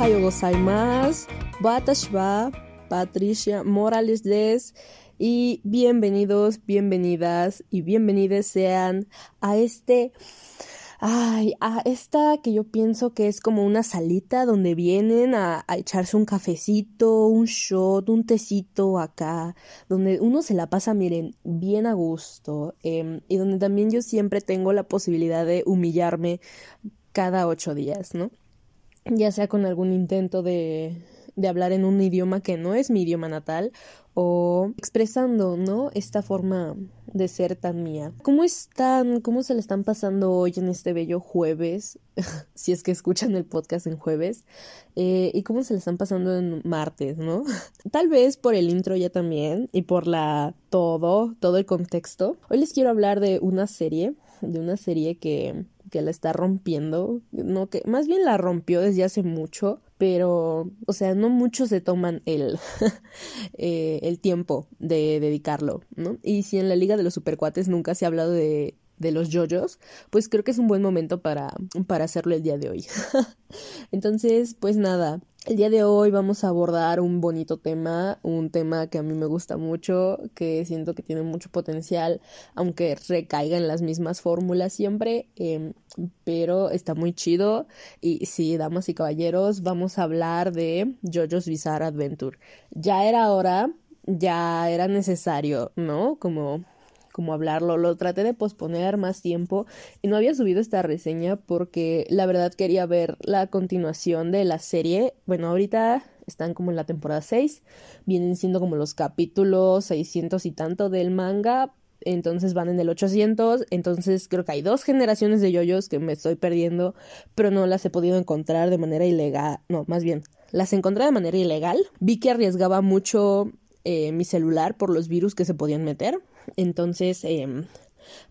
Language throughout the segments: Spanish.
Ohayo gozaimasu. Watashi wa Patricia Morales des. Y bienvenidos, bienvenidas y bienvenidas sean a este Ay, a esta que yo pienso que es como una salita donde vienen a, echarse un cafecito, un shot, un tecito acá, donde uno se la pasa, miren, bien a gusto em, y donde también yo siempre tengo la posibilidad de humillarme cada ocho días, ¿no? Ya sea con algún intento de, de hablar en un idioma que no es mi idioma natal o expresando, ¿no? Esta forma de ser tan mía. ¿Cómo están? ¿Cómo se le están pasando hoy en este bello jueves? si es que escuchan el podcast en jueves. Eh, ¿Y cómo se le están pasando en martes, no? Tal vez por el intro ya también y por la todo, todo el contexto. Hoy les quiero hablar de una serie, de una serie que que la está rompiendo, no que más bien la rompió desde hace mucho, pero, o sea, no muchos se toman el, eh, el tiempo de dedicarlo, ¿no? Y si en la Liga de los Supercuates nunca se ha hablado de, de los yoyos, pues creo que es un buen momento para, para hacerlo el día de hoy. Entonces, pues nada, el día de hoy vamos a abordar un bonito tema, un tema que a mí me gusta mucho, que siento que tiene mucho potencial, aunque recaiga en las mismas fórmulas siempre, em, pero está muy chido. Y sí, damas y caballeros, vamos a hablar de JoJo's Bizarre Adventure. Ya era hora, ya era necesario, ¿no? Como como hablarlo, lo traté de posponer más tiempo y no había subido esta reseña porque la verdad quería ver la continuación de la serie. Bueno, ahorita están como en la temporada 6, vienen siendo como los capítulos 600 y tanto del manga, entonces van en el 800, entonces creo que hay dos generaciones de yoyos que me estoy perdiendo, pero no las he podido encontrar de manera ilegal, no, más bien, las encontré de manera ilegal. Vi que arriesgaba mucho eh, mi celular por los virus que se podían meter, entonces em,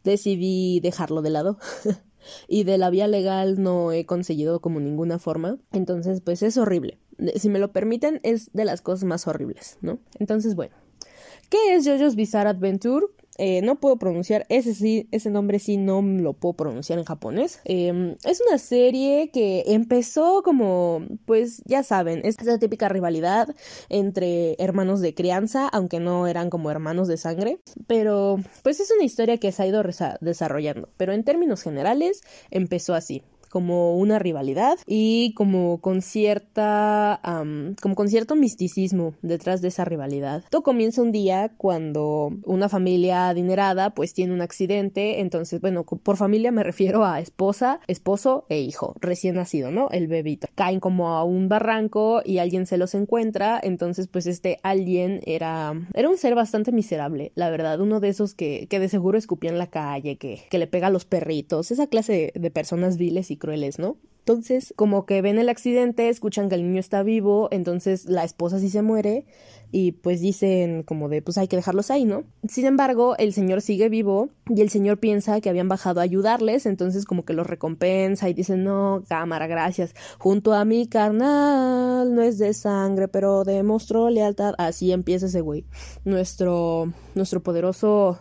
decidí dejarlo de lado. y de la vía legal no he conseguido como ninguna forma. Entonces, pues es horrible. Si me lo permiten, es de las cosas más horribles, ¿no? Entonces, bueno. ¿Qué es JoJo's Bizarre Adventure? Eh, no puedo pronunciar, ese sí, ese nombre sí no lo puedo pronunciar en japonés. Em, es una serie que empezó como, pues ya saben, es esa típica rivalidad entre hermanos de crianza, aunque no eran como hermanos de sangre, pero pues es una historia que se ha ido desarrollando, pero en términos generales empezó así como una rivalidad y como con cierta como con cierto misticismo detrás de esa rivalidad. Todo comienza un día cuando una familia adinerada pues tiene un accidente, entonces bueno, por familia me refiero a esposa, esposo e hijo recién nacido, ¿no? El bebito. Caen como a un barranco y alguien se los encuentra, entonces pues este alguien era era un ser bastante miserable, la verdad, uno de esos que, que de seguro escupía en la calle, que, que le pega a los perritos, esa clase de personas viles y crueles, ¿no? Entonces, como que ven el accidente, escuchan que el niño está vivo, entonces la esposa sí se muere y pues dicen como de pues hay que dejarlos ahí, ¿no? Sin embargo, el señor sigue vivo y el señor piensa que habían bajado a ayudarles, entonces como que los recompensa y dice, no, cámara, gracias, junto a mi carnal, no es de sangre, pero demostró lealtad, así empieza ese güey, nuestro, nuestro poderoso...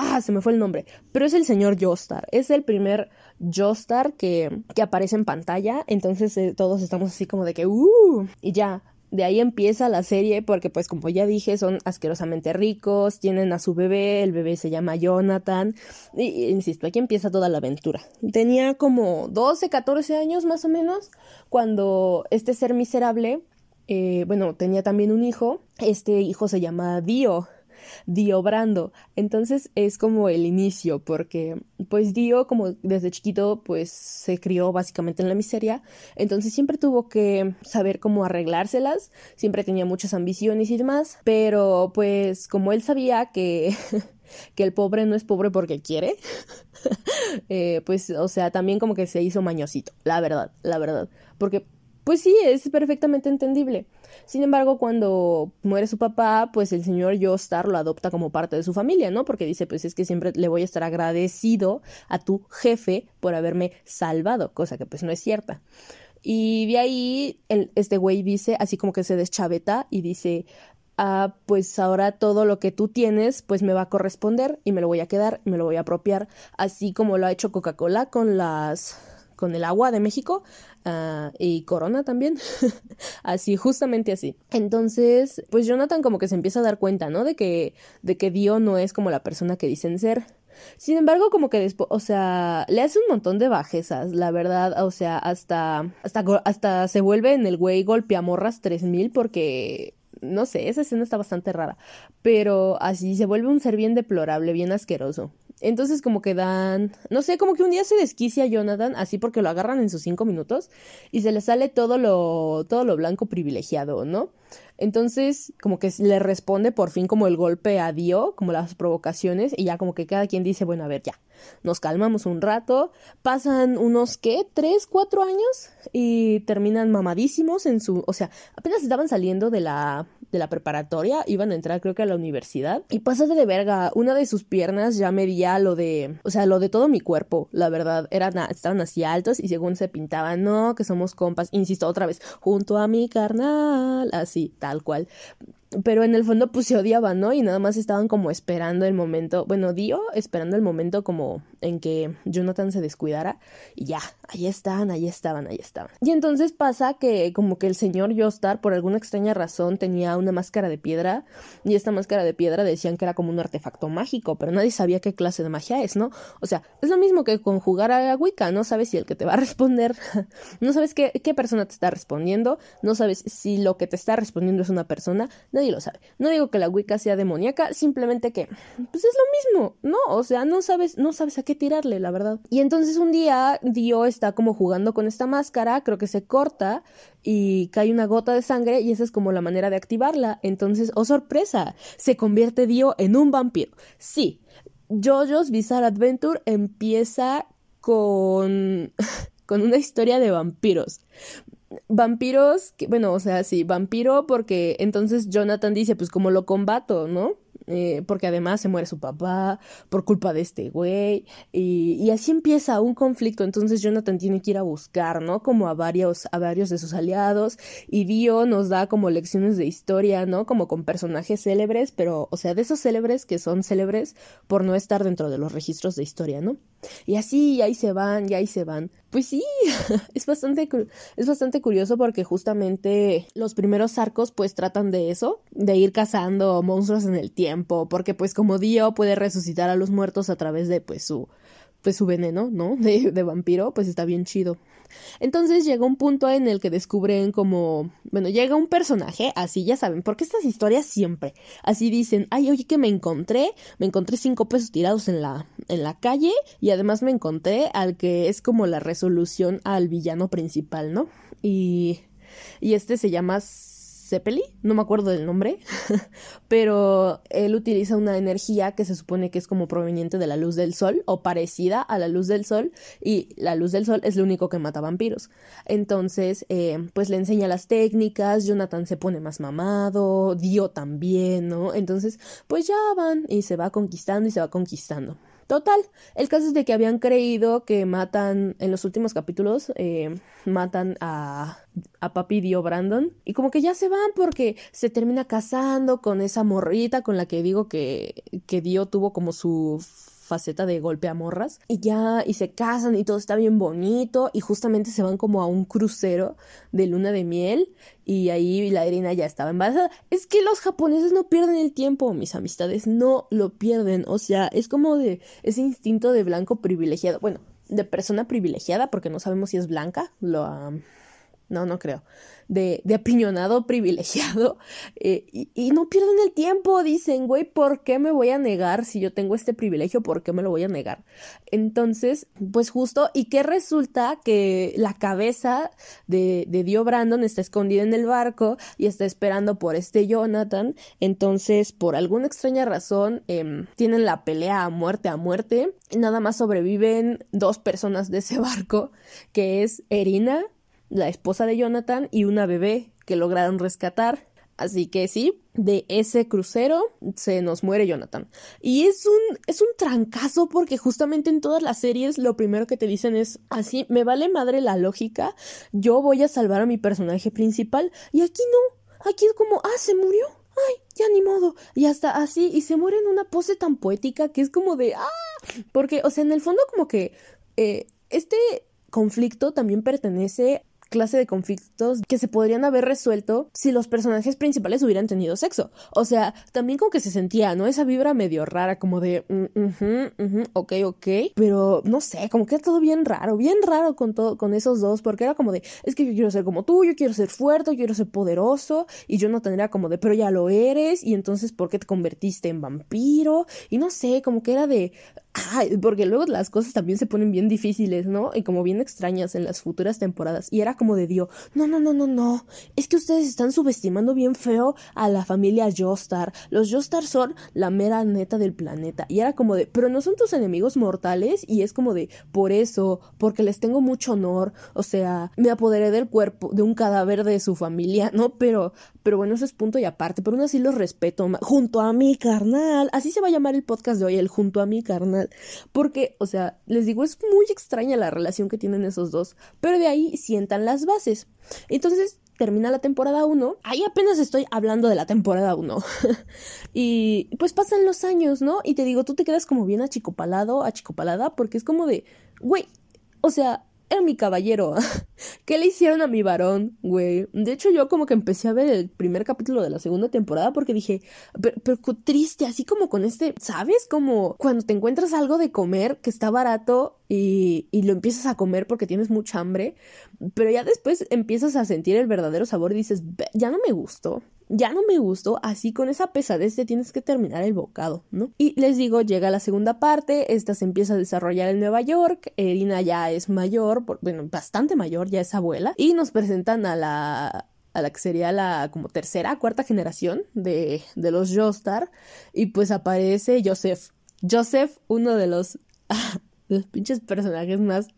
Ah, se me fue el nombre, pero es el señor Jostar, es el primer Joestar que, que aparece en pantalla. Entonces eh, todos estamos así como de que, ¡uh! Y ya, de ahí empieza la serie porque pues como ya dije son asquerosamente ricos, tienen a su bebé, el bebé se llama Jonathan y, insisto, aquí empieza toda la aventura. Tenía como 12, 14 años más o menos cuando este ser miserable, eh, bueno, tenía también un hijo, este hijo se llama Dio Dio Brando. Entonces es como el inicio, porque pues Dio como desde chiquito pues se crió básicamente en la miseria, entonces siempre tuvo que saber cómo arreglárselas, siempre tenía muchas ambiciones y demás, pero pues como él sabía que... que el pobre no es pobre porque quiere, eh, pues, o sea, también como que se hizo mañosito, la verdad, la verdad, porque, pues sí, es perfectamente entendible. Sin embargo, cuando muere su papá, pues el señor Yostar lo adopta como parte de su familia, ¿no? Porque dice, pues es que siempre le voy a estar agradecido a tu jefe por haberme salvado, cosa que pues no es cierta. Y de ahí el, este güey dice, así como que se deschaveta y dice, ah, pues ahora todo lo que tú tienes, pues me va a corresponder y me lo voy a quedar, me lo voy a apropiar, así como lo ha hecho Coca-Cola con las con el agua de México ah, y Corona también. así, justamente así. Entonces, pues Jonathan como que se empieza a dar cuenta, ¿no? De que, de que Dio no es como la persona que dicen ser. Sin embargo, como que después, o sea, le hace un montón de bajezas, la verdad, o sea, hasta, hasta, hasta se vuelve en el güey golpeamorras 3000 porque no sé, esa escena está bastante rara, pero así se vuelve un ser bien deplorable, bien asqueroso. Entonces como que dan, no sé, como que un día se desquicia a Jonathan, así porque lo agarran en sus cinco minutos y se le sale todo lo, todo lo blanco privilegiado, ¿no? Entonces, como que le responde por fin como el golpe a Dio, como las provocaciones, y ya como que cada quien dice, bueno, a ver, ya, nos calmamos un rato, pasan unos, ¿qué? ¿Tres, cuatro años? Y terminan mamadísimos en su, o sea, apenas estaban saliendo de la, de la preparatoria, iban a entrar creo que a la universidad, y pásate de verga, una de sus piernas ya medía lo de, o sea, lo de todo mi cuerpo, la verdad, eran, estaban así altos y según se pintaban, no, que somos compas, insisto otra vez, junto a mi carnal, así, tal tal cual pero en el fondo pues se odiaban, ¿no? Y nada más estaban como esperando el momento, bueno, Dio esperando el momento como en que Jonathan se descuidara y ya, ahí estaban, ahí estaban, ahí estaban. Y entonces pasa que como que el señor Yostar por alguna extraña razón tenía una máscara de piedra y esta máscara de piedra decían que era como un artefacto mágico, pero nadie sabía qué clase de magia es, ¿no? O sea, es lo mismo que conjugar a Wicca, no sabes si el que te va a responder, no sabes qué, qué persona te está respondiendo, no sabes si lo que te está respondiendo es una persona, nadie lo sabe. No digo que la Wicca sea demoníaca, simplemente que, pues es lo mismo, ¿no? O sea, no sabes, no sabes a qué tirarle, la verdad. Y entonces un día Dio está como jugando con esta máscara, creo que se corta y cae una gota de sangre y esa es como la manera de activarla. Entonces, oh sorpresa, se convierte Dio en un vampiro. Sí, JoJo's Bizarre Adventure empieza con con una historia de vampiros vampiros, bueno, o sea, sí, vampiro porque entonces Jonathan dice, pues como lo combato, ¿no? Eh, porque además se muere su papá por culpa de este güey, y, y, así empieza un conflicto, entonces Jonathan tiene que ir a buscar, ¿no? Como a varios, a varios de sus aliados, y Dio nos da como lecciones de historia, ¿no? Como con personajes célebres, pero, o sea, de esos célebres que son célebres por no estar dentro de los registros de historia, ¿no? Y así, y ahí se van, y ahí se van. Pues sí, es bastante, es bastante curioso porque justamente los primeros arcos pues tratan de eso, de ir cazando monstruos en el tiempo, porque pues como Dio puede resucitar a los muertos a través de pues su, pues su veneno, ¿no? De, de vampiro, pues está bien chido. Entonces llega un punto en el que descubren como, bueno, llega un personaje, así ya saben, porque estas historias siempre, así dicen, ay, oye, que me encontré, me encontré cinco pesos tirados en la, en la calle y además me encontré al que es como la resolución al villano principal, ¿no? Y, y este se llama Zeppeli, no me acuerdo del nombre, pero él utiliza una energía que se supone que es como proveniente de la luz del sol o parecida a la luz del sol y la luz del sol es lo único que mata vampiros. Entonces, eh, pues le enseña las técnicas, Jonathan se pone más mamado, Dio también, ¿no? Entonces, pues ya van y se va conquistando y se va conquistando. Total, el caso es de que habían creído que matan, en los últimos capítulos, eh, matan a, a Papi Dio Brandon. Y como que ya se van porque se termina casando con esa morrita con la que digo que, que Dio tuvo como su faceta de golpe a morras y ya y se casan y todo está bien bonito y justamente se van como a un crucero de luna de miel y ahí la Irina ya estaba embarazada. Es que los japoneses no pierden el tiempo, mis amistades no lo pierden, o sea, es como de ese instinto de blanco privilegiado, bueno, de persona privilegiada porque no sabemos si es blanca, lo no, no creo de, de apiñonado privilegiado eh, y, no pierden el tiempo, dicen, güey, ¿por qué me voy a negar si yo tengo este privilegio? ¿Por qué me lo voy a negar? Entonces, pues justo, ¿y qué resulta? Que la cabeza de, de Dio Brandon está escondida en el barco y está esperando por este Jonathan, entonces, por alguna extraña razón, em, tienen la pelea a muerte a muerte, y nada más sobreviven dos personas de ese barco, que es Erina, la esposa de Jonathan y una bebé que lograron rescatar. Así que sí, de ese crucero se nos muere Jonathan. Y es un, es un trancazo porque justamente en todas las series lo primero que te dicen es así, me vale madre la lógica, yo voy a salvar a mi personaje principal. Y aquí no, aquí es como, ah, se murió. Ay, ya ni modo. Y hasta así, y se muere en una pose tan poética que es como de, ah, porque, o sea, en el fondo como que eh, este conflicto también pertenece clase de conflictos que se podrían haber resuelto si los personajes principales hubieran tenido sexo. O sea, también como que se sentía, ¿no? Esa vibra medio rara, como de, mm, ok, ok, pero no sé, como que era todo bien raro, bien raro con todo, con esos dos, porque era como de, es que yo quiero ser como tú, yo quiero ser fuerte, yo quiero ser poderoso, y yo no tendría como de, pero ya lo eres, y entonces, ¿por qué te convertiste en vampiro? Y no sé, como que era de, Ay, porque luego las cosas también se ponen bien difíciles, ¿no? Y como bien extrañas en las futuras temporadas. Y era como de Dios, no, no, no, no, no. Es que ustedes están subestimando bien feo a la familia Joestar. Los Joestar son la mera neta del planeta. Y era como de, pero no son tus enemigos mortales. Y es como de, por eso, porque les tengo mucho honor. O sea, me apoderé del cuerpo de un cadáver de su familia, ¿no? Pero, pero bueno, eso es punto y aparte. Pero aún así los respeto. Junto a mi carnal. Así se va a llamar el podcast de hoy, el junto a mi carnal. Porque, o sea, les digo, es muy extraña la relación que tienen esos dos, pero de ahí sientan las bases. Entonces, termina la temporada 1, ahí apenas estoy hablando de la temporada 1. y pues pasan los años, ¿no? Y te digo, tú te quedas como bien achicopalado, achicopalada, porque es como de, güey, o sea, era mi caballero. ¿Qué le hicieron a mi varón, güey? De hecho, yo como que empecé a ver el primer capítulo de la segunda temporada porque dije, pero, pero triste, así como con este, ¿sabes? Como cuando te encuentras algo de comer que está barato y, y lo empiezas a comer porque tienes mucha hambre, pero ya después empiezas a sentir el verdadero sabor y dices, ya no me gustó ya no me gustó, así con esa pesadez te tienes que terminar el bocado, ¿no? Y les digo, llega la segunda parte, esta se empieza a desarrollar en Nueva York, Erina ya es mayor, bueno, bastante mayor, ya es abuela, y nos presentan a la a la que sería la como tercera, cuarta generación de, de los Joestar, y pues aparece Joseph. Joseph, uno de los los pinches personajes más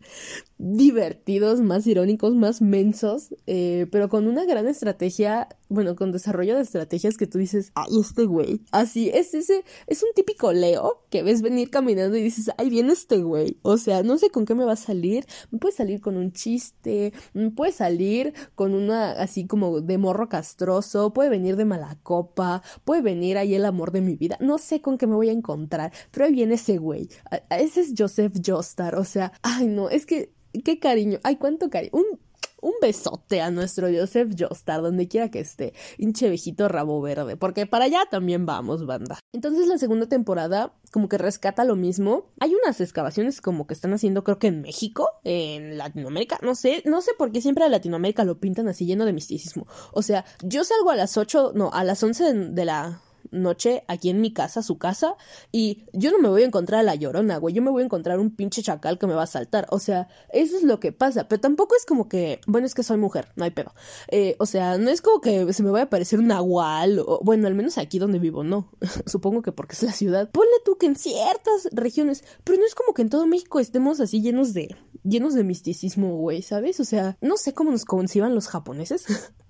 divertidos, más irónicos, más mensos, eh, pero con una gran estrategia, bueno, con desarrollo de estrategias que tú dices, ay, este güey. Así, es ese, es un típico Leo que ves venir caminando y dices, ay, viene este güey. O sea, no sé con qué me va a salir. Me puede salir con un chiste, me puede salir con una, así como de morro castroso, puede venir de mala copa, puede venir ahí el amor de mi vida. No sé con qué me voy a encontrar, pero ahí viene ese güey. Ese es Joseph Joestar, o sea, ay, no, es que qué cariño, ay, cuánto cariño. Un, un besote a nuestro Joseph Joestar, donde quiera que esté, hinche viejito rabo verde, porque para allá también vamos, banda. Entonces la segunda temporada como que rescata lo mismo. Hay unas excavaciones como que están haciendo, creo que en México, en Latinoamérica, no sé, no sé por qué siempre a Latinoamérica lo pintan así lleno de misticismo. O sea, yo salgo a las 8, no, a las 11 de la noche aquí en mi casa, su casa, y yo no me voy a encontrar a la llorona, güey, yo me voy a encontrar un pinche chacal que me va a saltar, o sea, eso es lo que pasa, pero tampoco es como que, bueno, es que soy mujer, no hay pedo, eh, o sea, no es como que se me vaya a aparecer un nahual, o bueno, al menos aquí donde vivo, no, supongo que porque es la ciudad, ponle tú que en ciertas regiones, pero no es como que en todo México estemos así llenos de, llenos de misticismo, güey, ¿sabes? O sea, no sé cómo nos conciban los japoneses,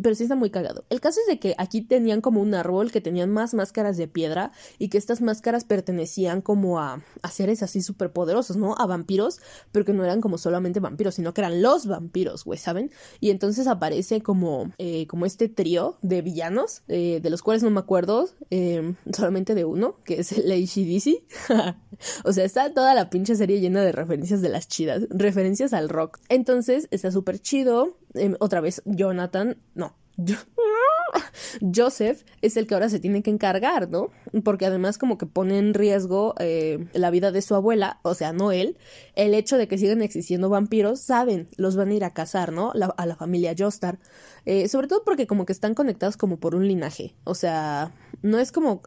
Pero sí está muy cagado. El caso es de que aquí tenían como un árbol que tenían más máscaras de piedra y que estas máscaras pertenecían como a, a seres así súper poderosos, ¿no? A vampiros, pero que no eran como solamente vampiros, sino que eran los vampiros, güey, ¿saben? Y entonces aparece como, eh, como este trío de villanos, eh, de los cuales no me acuerdo, eh, solamente de uno, que es el ACDC. o sea, está toda la pinche serie llena de referencias de las chidas, referencias al rock. Entonces está súper chido. Em, otra vez, Jonathan, no, Joseph es el que ahora se tiene que encargar, ¿no? Porque además como que pone en riesgo eh, la vida de su abuela, o sea, no él, el hecho de que sigan existiendo vampiros, saben, los van a ir a cazar, ¿no? a la familia Jostar. Eh, sobre todo porque como que están conectados como por un linaje, o sea, no es como,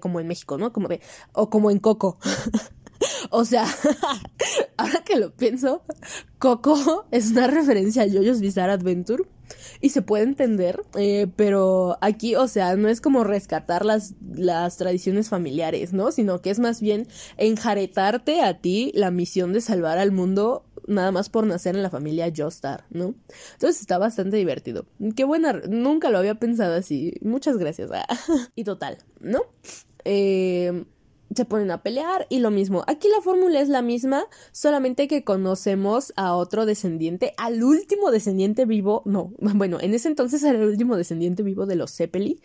como en México, ¿no? Como o como en Coco. O sea, ahora que lo pienso, Coco es una referencia a JoJo's Bizarre Adventure y se puede entender, eh, pero aquí, o sea, no es como rescatar las, las tradiciones familiares, ¿no? Sino que es más bien enjaretarte a ti la misión de salvar al mundo nada más por nacer en la familia Joestar, ¿no? Entonces está bastante divertido. Qué buena, nunca lo había pensado así. Muchas gracias. y total, ¿no? Eh, se ponen a pelear y lo mismo. Aquí la fórmula es la misma, solamente que conocemos a otro descendiente, al último descendiente vivo, no, bueno, en ese entonces era el último descendiente vivo de los Zeppeli.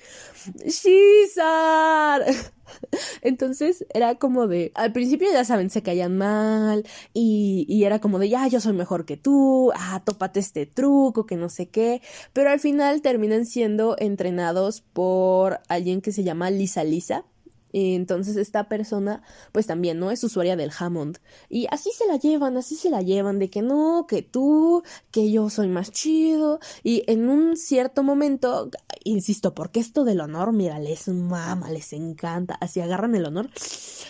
Shizar. Entonces era como de, al principio ya saben, se caían mal y, y era como de, ya, yo soy mejor que tú, ah, tópate este truco, que no sé qué, pero al final terminan siendo entrenados por alguien que se llama Lisa Lisa entonces esta persona pues también no es usuaria del Hammond y así se la llevan, así se la llevan de que no, que tú, que yo soy más chido y en un cierto momento, insisto, porque esto del honor, mira, les mama, les encanta, así agarran el honor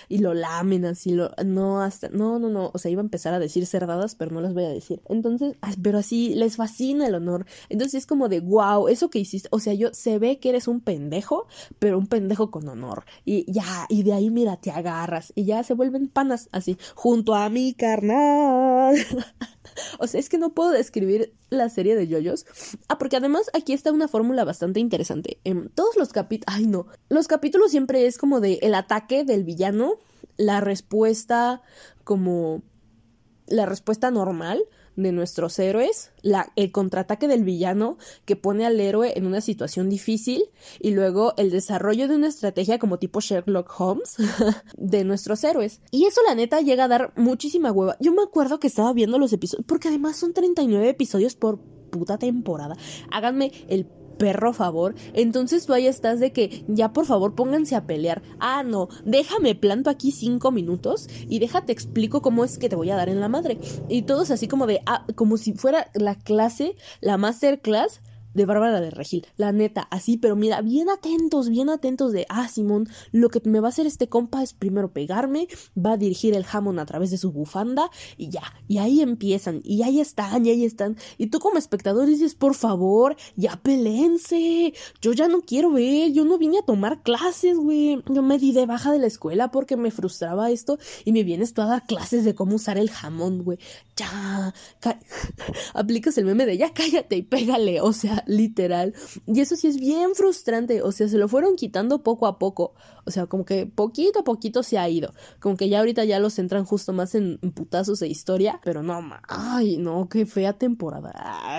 y lo lamen así, lo, no, hasta, no, no, no, o sea, iba a empezar a decir cerdadas, pero no las voy a decir. Entonces, pero así les fascina el honor. Entonces es como de, wow, eso que hiciste, o sea, yo se ve que eres un pendejo, pero un pendejo con honor. Y ya, y de ahí, mira, te agarras y ya se vuelven panas así, junto a mi carnal. o sea, es que no puedo describir la serie de yoyos. Ah, porque además aquí está una fórmula bastante interesante. En todos los capítulos, ay no, los capítulos siempre es como de el ataque del villano, la respuesta como la respuesta normal de nuestros héroes, el contraataque del villano que pone al héroe en una situación difícil y luego el desarrollo de una estrategia como tipo Sherlock Holmes de nuestros héroes. Y eso la neta llega a dar muchísima hueva. Yo me acuerdo que estaba viendo los episodios, porque además son 39 episodios por puta temporada. Háganme el perro favor. Entonces tú ahí estás de que ya por favor pónganse a pelear. Ah, no, déjame planto aquí cinco minutos y déjate explico cómo es que te voy a dar en la madre. Y todos así como de, ah, como si fuera la clase, la masterclass de Bárbara de Regil, la neta, así, pero mira, bien atentos, bien atentos de, ah, Simón, lo que me va a hacer este compa es primero pegarme, va a dirigir el jamón a través de su bufanda y ya, y ahí empiezan, y ahí están, y ahí están, y tú como espectador dices, por favor, ya pelense, yo ya no quiero ver, yo no vine a tomar clases, güey, yo me di de baja de la escuela porque me frustraba esto y me vienes tú a dar clases de cómo usar el jamón, güey, ya, aplicas el meme de ya cállate y pégale, o sea, literal. Y eso sí es bien frustrante, o sea, se lo fueron quitando poco a poco, o sea, como que poquito a poquito se ha ido, como que ya ahorita ya los entran justo más en putazos de historia, pero no, ay, no, qué fea temporada.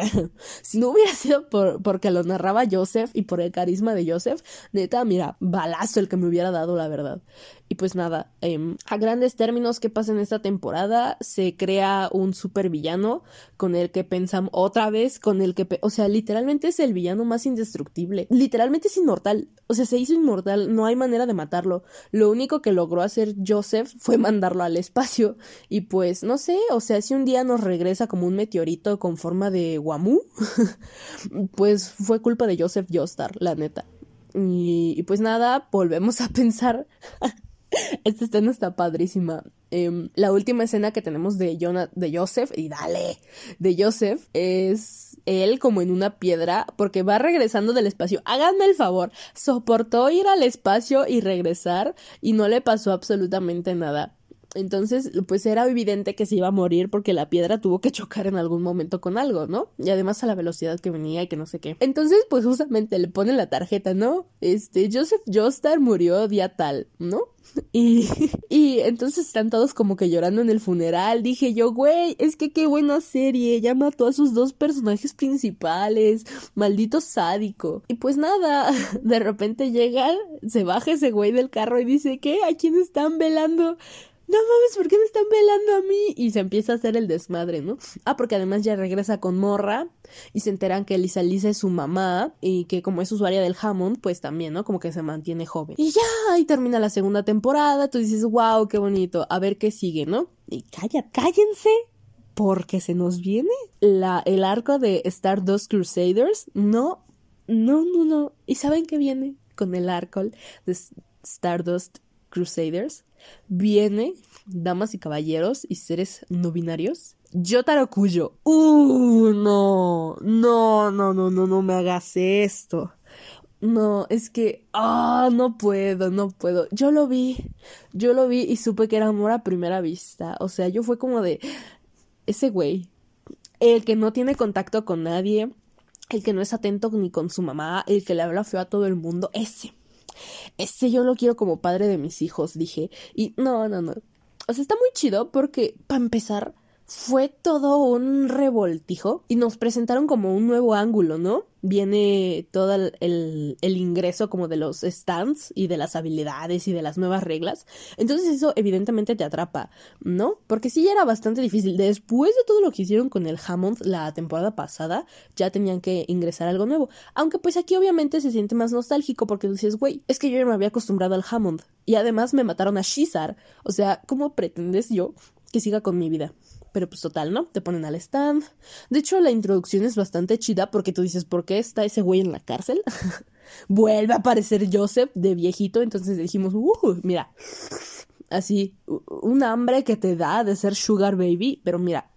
si no hubiera sido por, porque lo narraba Joseph y por el carisma de Joseph, neta, mira, balazo el que me hubiera dado, la verdad. Y pues nada, em, a grandes términos, ¿qué pasa en esta temporada? Se crea un super villano con el que pensamos otra vez, con el que, o sea, literalmente es el villano más indestructible. Literalmente es inmortal. O sea, se hizo inmortal, no hay manera de matarlo. Lo único que logró hacer Joseph fue mandarlo al espacio. Y pues, no sé, o sea, si un día nos regresa como un meteorito con forma de Wamu, pues fue culpa de Joseph Joestar, la neta. Y pues nada, volvemos a pensar Esta escena está padrísima. Em, la última escena que tenemos de, de Joseph, y dale, de Joseph, es él como en una piedra, porque va regresando del espacio. Háganme el favor, soportó ir al espacio y regresar, y no le pasó absolutamente nada. Entonces, pues era evidente que se iba a morir porque la piedra tuvo que chocar en algún momento con algo, ¿no? Y además a la velocidad que venía y que no sé qué. Entonces, pues justamente le ponen la tarjeta, ¿no? Este, Joseph Joestar murió día tal, ¿no? Y, y entonces están todos como que llorando en el funeral. Dije yo, güey, es que qué buena serie. Ya mató a sus dos personajes principales. Maldito sádico. Y pues nada, de repente llega, se baja ese güey del carro y dice, ¿qué? ¿A quién están velando? No mames, ¿por qué me están velando a mí? Y se empieza a hacer el desmadre, ¿no? Ah, porque además ya regresa con Morra y se enteran que Lisa Lisa es su mamá y que como es usuaria del Hammond, pues también, ¿no? Como que se mantiene joven. Y ya, ahí termina la segunda temporada, tú dices, wow, qué bonito, a ver qué sigue, ¿no? Y calla, cállense, porque se nos viene la, el arco de Stardust Crusaders. No, no, no, no. ¿Y saben qué viene con el arco de Stardust Crusaders? Viene, damas y caballeros y seres no binarios, Yotaro Kuyo. Uh, no, no, no, no, no, no me hagas esto. No, es que, ah, no puedo, no puedo. Yo lo vi, yo lo vi y supe que era amor a primera vista. O sea, yo fue como de, ese güey, el que no tiene contacto con nadie, el que no es atento ni con su mamá, el que le habla feo a todo el mundo, ese este yo lo quiero como padre de mis hijos, dije. Y no, no, no. O sea, está muy chido porque, para empezar, fue todo un revoltijo y nos presentaron como un nuevo ángulo, ¿no? Viene todo el, ingreso como de los stands y de las habilidades y de las nuevas reglas. Entonces eso evidentemente te atrapa, ¿no? Porque sí era bastante difícil. Después de todo lo que hicieron con el Hammond la temporada pasada, ya tenían que ingresar algo nuevo. Aunque pues aquí obviamente se siente más nostálgico porque dices, güey, es que yo ya me había acostumbrado al Hammond. Y además me mataron a Shizar. O sea, ¿cómo pretendes yo que siga con mi vida? Pero pues total, ¿no? Te ponen al stand. De hecho, la introducción es bastante chida porque tú dices, ¿por qué está ese güey en la cárcel? Vuelve a aparecer Joseph de viejito. Entonces dijimos, uh, mira, así, un hambre que te da de ser Sugar Baby. Pero mira,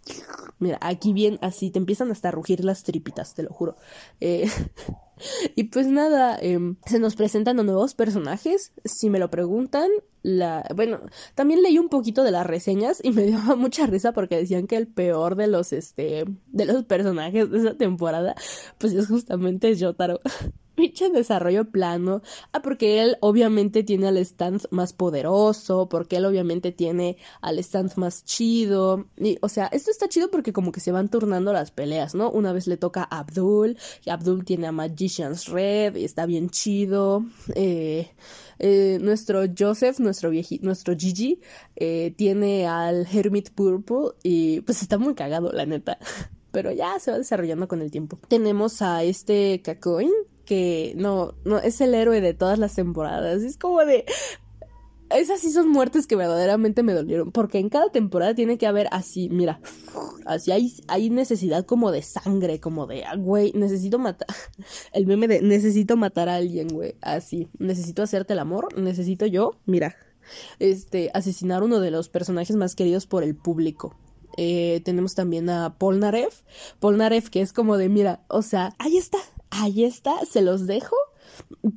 mira, aquí bien, así te empiezan hasta a rugir las tripitas, te lo juro. Eh, y pues nada, em, se nos presentan nuevos personajes. Si me lo preguntan, la. Bueno, también leí un poquito de las reseñas y me dio mucha risa porque decían que el peor de los este. de los personajes de esa temporada, pues es justamente Jotaro. Pinche desarrollo plano. Ah, porque él obviamente tiene al stand más poderoso, porque él obviamente tiene al stand más chido. Y, o sea, esto está chido porque como que se van turnando las peleas, ¿no? Una vez le toca a Abdul, y Abdul tiene a Magician's Red, y está bien chido. Eh, eh, nuestro Joseph, nuestro viejito, nuestro Gigi, eh, tiene al Hermit Purple, y pues está muy cagado, la neta pero ya se va desarrollando con el tiempo. Tenemos a este Kakoin, que no, no, es el héroe de todas las temporadas. Es como de, esas sí son muertes que verdaderamente me dolieron. Porque en cada temporada tiene que haber así, mira, así hay, hay necesidad como de sangre, como de, ah, güey, necesito matar. El meme de necesito matar a alguien, güey. Así, necesito hacerte el amor, necesito yo, mira, este, asesinar uno de los personajes más queridos por el público. Eh, tenemos también a Polnareff. Polnareff, que es como de, mira, o sea, ahí está, ahí está, se los dejo.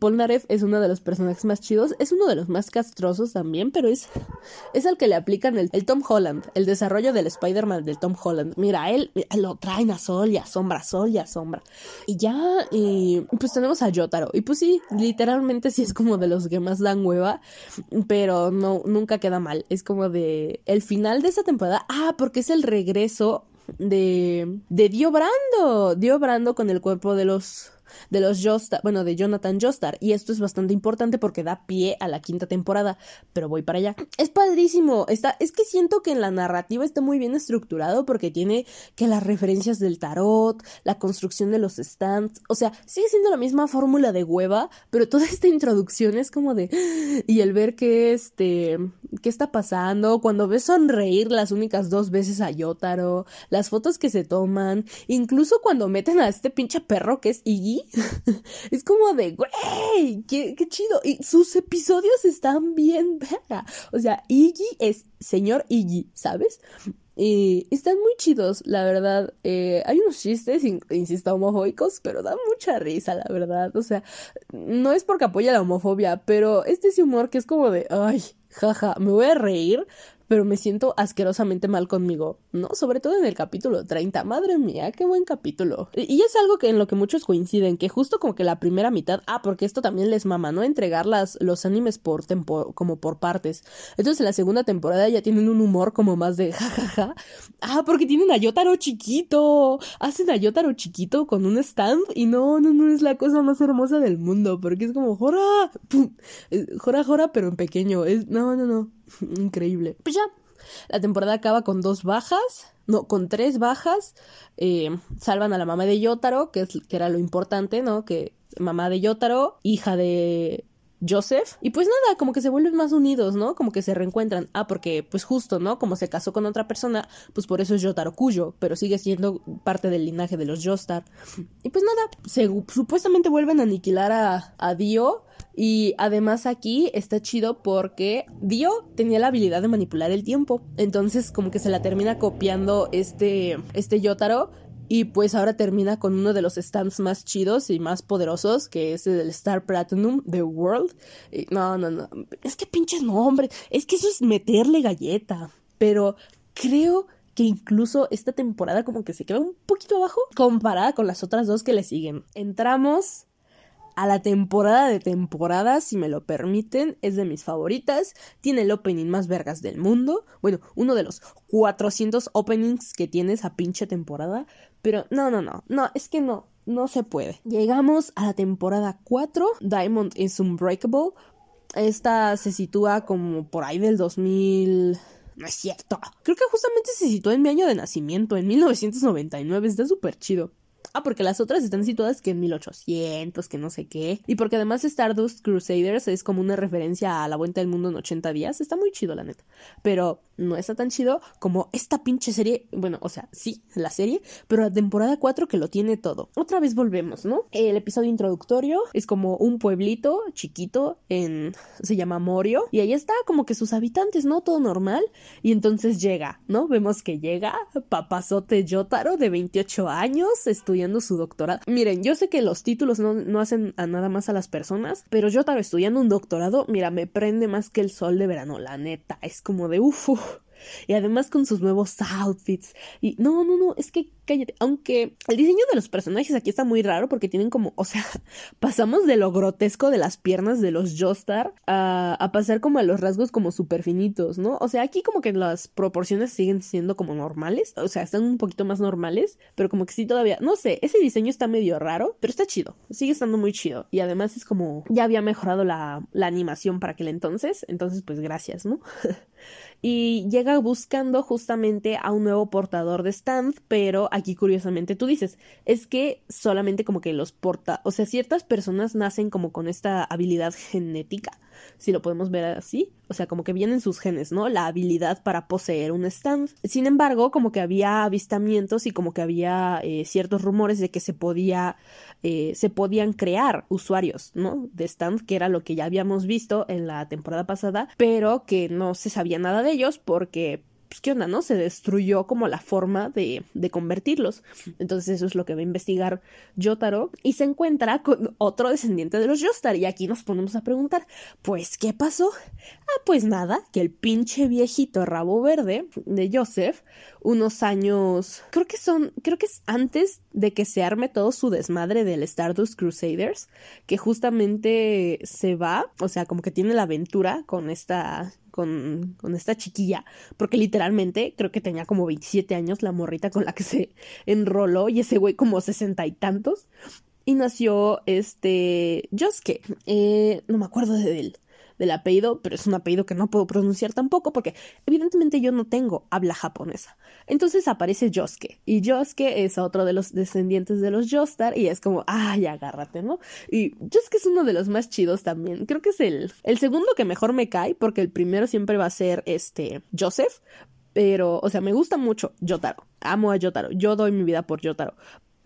Polnareff es uno de los personajes más chidos, es uno de los más castrosos también, pero es, es que le aplican el, Tom Holland, el desarrollo del Spider-Man del Tom Holland. Mira, él, lo traen a sol y a sombra, sol y a sombra. Y ya, pues tenemos a Yotaro. Y pues sí, literalmente sí es como de los que más dan hueva, pero no, nunca queda mal. Es como de el final de esa temporada. Ah, porque es el regreso de, de Dio Brando. Dio Brando con el cuerpo de los de los Jostar, bueno, de Jonathan Jostar. Y esto es bastante importante porque da pie a la quinta temporada. Pero voy para allá. Es padrísimo. Está, es que siento que en la narrativa está muy bien estructurado porque tiene que las referencias del tarot, la construcción de los stands. O sea, sigue siendo la misma fórmula de hueva, pero toda esta introducción es como de. Y el ver que este. ¿Qué está pasando? Cuando ves sonreír las únicas dos veces a Yotaro, las fotos que se toman, incluso cuando meten a este pinche perro que es Iggy, es como de, güey, qué, chido. Y sus episodios están bien, O sea, Iggy es señor Iggy, ¿sabes? Y están muy chidos, la verdad. Eh, hay unos chistes, insisto, homofóbicos, pero dan mucha risa, la verdad. O sea, no es porque apoya la homofobia, pero este es humor que es como de, ay, jaja, me voy a reír, pero me siento asquerosamente mal conmigo, ¿no? Sobre todo en el capítulo 30. Madre mía, qué buen capítulo. Y es algo que en lo que muchos coinciden, que justo como que la primera mitad, ah, porque esto también les mama, ¿no? Entregar las, los animes por tempo, como por partes. Entonces en la segunda temporada ya tienen un humor como más de jajaja. Ah, porque tienen a Yotaro chiquito. Hacen a Yotaro chiquito con un stand y no, no, no es la cosa más hermosa del mundo, porque es como jora, eh, jora, jora, pero en pequeño. No, no, no. Increíble. Pues ya, la temporada acaba con dos bajas, no, con tres bajas. Eh, salvan a la mamá de Yotaro, que, es, que era lo importante, ¿no? Que mamá de Yotaro, hija de Joseph. Y pues nada, como que se vuelven más unidos, ¿no? Como que se reencuentran. Ah, porque pues justo, ¿no? Como se casó con otra persona, pues por eso es Yotaro Kuyo, pero sigue siendo parte del linaje de los Yostar. Y pues nada, se, supuestamente vuelven a aniquilar a, a Dio y además aquí está chido porque Dio tenía la habilidad de manipular el tiempo. Entonces como que se la termina copiando este, este Yotaro. Y pues ahora termina con uno de los stands más chidos y más poderosos, que es el Star Platinum The World. no, no, no. Es que pinches nombres. Es que eso es meterle galleta. Pero creo que incluso esta temporada como que se queda un poquito abajo comparada con las otras dos que le siguen. Entramos a la temporada de temporadas, si me lo permiten. Es de mis favoritas. Tiene el opening más vergas del mundo. Bueno, uno de los 400 openings que tiene esa pinche temporada. Pero no, no, no. No, es que no. No se puede. Llegamos a la temporada 4. Diamond is Unbreakable. Esta se sitúa como por ahí del 2000. No es cierto. Creo que justamente se sitúa en mi año de nacimiento, en 1999. Está súper chido. Ah, porque las otras están situadas que en 1800, que no sé qué. Y porque además Stardust Crusaders es como una referencia a la vuelta del mundo en 80 días. Está muy chido, la neta. Pero no está tan chido como esta pinche serie. Bueno, o sea, sí, la serie, pero la temporada 4 que lo tiene todo. Otra vez volvemos, ¿no? El episodio introductorio es como un pueblito chiquito en. se llama Morio. Y ahí está como que sus habitantes, ¿no? Todo normal. Y entonces llega, ¿no? Vemos que llega papazote Yotaro de 28 años, estudiando su doctorado. Miren, yo sé que los títulos no, hacen a nada más a las personas, pero Yotaro estudiando un doctorado, mira, me prende más que el sol de verano, la neta. Es como de uff y además con sus nuevos outfits. Y no, no, no, es que cállate. Aunque el diseño de los personajes aquí está muy raro porque tienen como, o sea, pasamos de lo grotesco de las piernas de los Joestar a, a pasar como a los rasgos como súper finitos, ¿no? O sea, aquí como que las proporciones siguen siendo como normales, o sea, están un poquito más normales, pero como que sí todavía, no sé, ese diseño está medio raro, pero está chido, sigue estando muy chido. Y además es como, ya había mejorado la, la animación para aquel entonces, entonces pues gracias, ¿no? y llega buscando justamente a un nuevo portador de stand, pero aquí curiosamente tú dices, es que solamente como que los porta, o sea, ciertas personas nacen como con esta habilidad genética, si lo podemos ver así, o sea, como que vienen sus genes, ¿no? La habilidad para poseer un stand. Sin embargo, como que había avistamientos y como que había eh, ciertos rumores de que se podía, eh, se podían crear usuarios, ¿no? De stand, que era lo que ya habíamos visto en la temporada pasada, pero que no se sabía nada de ellos porque pues, ¿qué onda, no? Se destruyó como la forma de, de, convertirlos. Entonces eso es lo que va a investigar Yotaro y se encuentra con otro descendiente de los Yostar y aquí nos ponemos a preguntar, pues, ¿qué pasó? Ah, pues nada, que el pinche viejito rabo verde de Joseph, unos años, creo que son, creo que es antes de que se arme todo su desmadre del Stardust Crusaders, que justamente se va, o sea, como que tiene la aventura con esta con, con esta chiquilla, porque literalmente creo que tenía como 27 años la morrita con la que se enroló y ese güey como sesenta y tantos. Y nació este Josuke, eh, no me acuerdo de él del apellido, pero es un apellido que no puedo pronunciar tampoco porque evidentemente yo no tengo habla japonesa. Entonces aparece Yosuke y Yosuke es otro de los descendientes de los Yostar y es como, ay, agárrate, ¿no? Y Yosuke es uno de los más chidos también. Creo que es el, el segundo que mejor me cae porque el primero siempre va a ser este Joseph, pero, o sea, me gusta mucho Yotaro. Amo a Yotaro. Yo doy mi vida por Yotaro.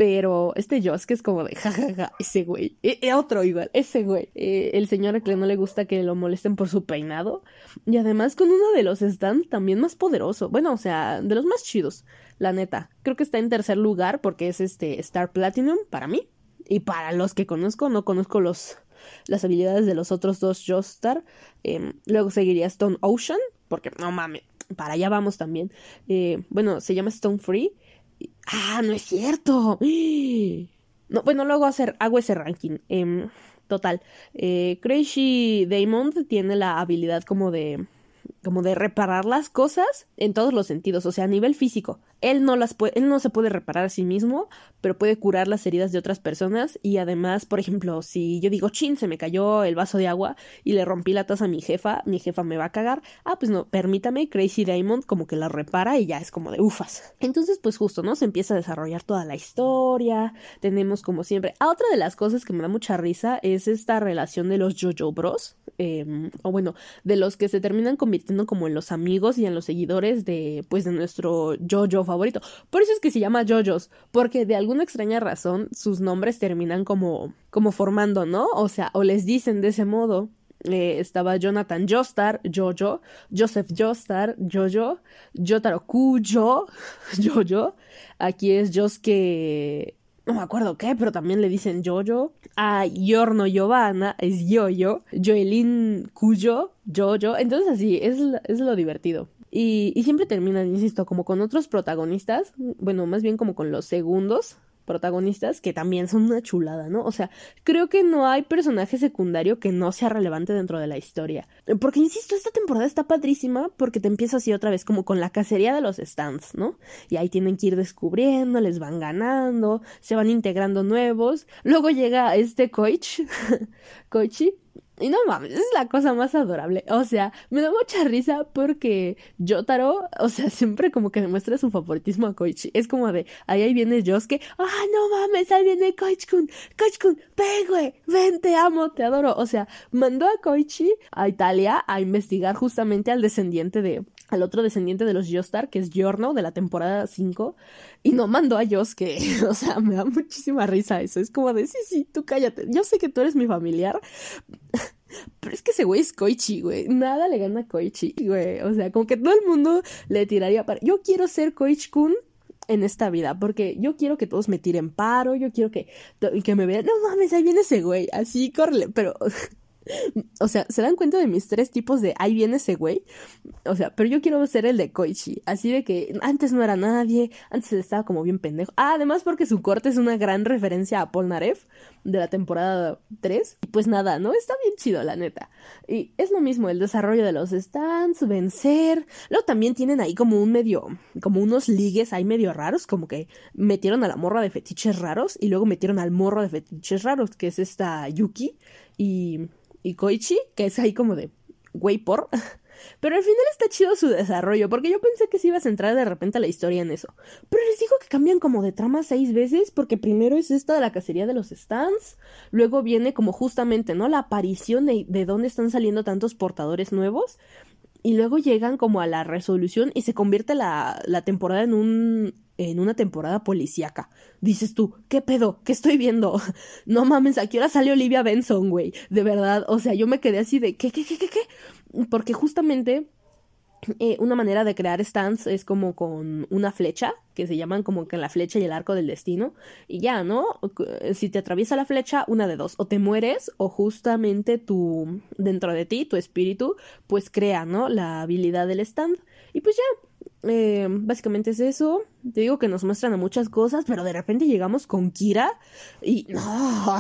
Pero este Joss que es como de jajaja, ese güey. E, e, otro igual, ese güey. Eh, el señor a que no le gusta que lo molesten por su peinado. Y además con uno de los stands también más poderoso. Bueno, o sea, de los más chidos, la neta. Creo que está en tercer lugar porque es este Star Platinum para mí. Y para los que conozco, no conozco los las habilidades de los otros dos Joestar. Eh, luego seguiría Stone Ocean, porque no mames, para allá vamos también. Eh, bueno, se llama Stone Free Ah, no es cierto. No, bueno, luego hacer, hago ese ranking. Em, total. Eh, Crazy Diamond tiene la habilidad como de como de reparar las cosas en todos los sentidos, o sea, a nivel físico. Él no las puede, él no se puede reparar a sí mismo, pero puede curar las heridas de otras personas y además, por ejemplo, si yo digo, chin, se me cayó el vaso de agua y le rompí la taza a mi jefa, mi jefa me va a cagar. Ah, pues no, permítame, Crazy Diamond como que la repara y ya es como de ufas. Entonces, pues justo, ¿no? Se empieza a desarrollar toda la historia, tenemos como siempre. Ah, otra de las cosas que me da mucha risa es esta relación de los Jojo Bros, em, o bueno, de los que se terminan convirtiendo como en los amigos y en los seguidores de, pues, de nuestro Jojo favorito. Por eso es que se llama JoJo's, porque de alguna extraña razón sus nombres terminan como, como formando, ¿no? O sea, o les dicen de ese modo. Eh, estaba Jonathan Jostar, Jojo, Joseph Jostar, Jojo, Jotaro Kujo, Jojo. Aquí es Josuke no me acuerdo qué, pero también le dicen Jojo. A Yorno Giovanna es Yoyo. Joelin Cuyo, Jojo. Entonces así, es, es lo divertido. Y, y siempre terminan, insisto, como con otros protagonistas, bueno, más bien como con los segundos protagonistas que también son una chulada, ¿no? O sea, creo que no hay personaje secundario que no sea relevante dentro de la historia. Porque, insisto, esta temporada está padrísima porque te empieza así otra vez como con la cacería de los stands, ¿no? Y ahí tienen que ir descubriendo, les van ganando, se van integrando nuevos. Luego llega este Koich, Koichi, y no mames, es la cosa más adorable. O sea, me da mucha risa porque Yotaro, o sea, siempre como que demuestra su favoritismo a Koichi. Es como de, ahí, ahí viene Yosuke, ah, no mames, ahí viene Koichi-kun, Koichi-kun, ven, güey, ven, te amo, te adoro. O sea, mandó a Koichi a Italia a investigar justamente al descendiente de, al otro descendiente de los Yostar, que es Giorno, de la temporada 5, y no mandó a Yosuke. O sea, me da muchísima risa eso. Es como de, sí, sí, tú cállate. Yo sé que tú eres mi familiar, pero es que ese güey es Koichi, güey. Nada le gana a Koichi, güey. O sea, como que todo el mundo le tiraría para... Yo quiero ser Koichi-kun en esta vida, porque yo quiero que todos me tiren paro, yo quiero que, que me vean, no mames, ahí viene ese güey, así, córrele, pero o sea, ¿se dan cuenta de mis tres tipos de ahí viene ese güey? O sea, pero yo quiero ser el de Koichi. Así de que antes no era nadie, antes estaba como bien pendejo. Ah, además porque su corte es una gran referencia a Polnareff de la temporada 3. Pues nada, ¿no? Está bien chido, la neta. Y es lo mismo, el desarrollo de los stands, vencer. Luego también tienen ahí como un medio, como unos ligues ahí medio raros, como que metieron a la morra de fetiches raros y luego metieron al morro de fetiches raros, que es esta Yuki. Y y Koichi, que es ahí como de güey por. Pero al final está chido su desarrollo, porque yo pensé que se iba a centrar de repente la historia en eso. Pero les digo que cambian como de trama seis veces, porque primero es esta de la cacería de los stands, luego viene como justamente, ¿no? La aparición de, de dónde están saliendo tantos portadores nuevos, y luego llegan como a la resolución y se convierte la, la temporada en un en una temporada policíaca. Dices tú, ¿qué pedo? ¿Qué estoy viendo? No mames, ¿a qué hora sale Olivia Benson, güey? De verdad, o sea, yo me quedé así de, ¿qué, qué, qué, qué, qué? Porque justamente eh, una manera de crear stands es como con una flecha, que se llaman como que la flecha y el arco del destino. Y ya, ¿no? Si te atraviesa la flecha, una de dos. O te mueres, o justamente tu, dentro de ti, tu espíritu, pues crea, ¿no? La habilidad del stand. Y pues ya, eh, básicamente es eso. Te digo que nos muestran a muchas cosas, pero de repente llegamos con Kira y no,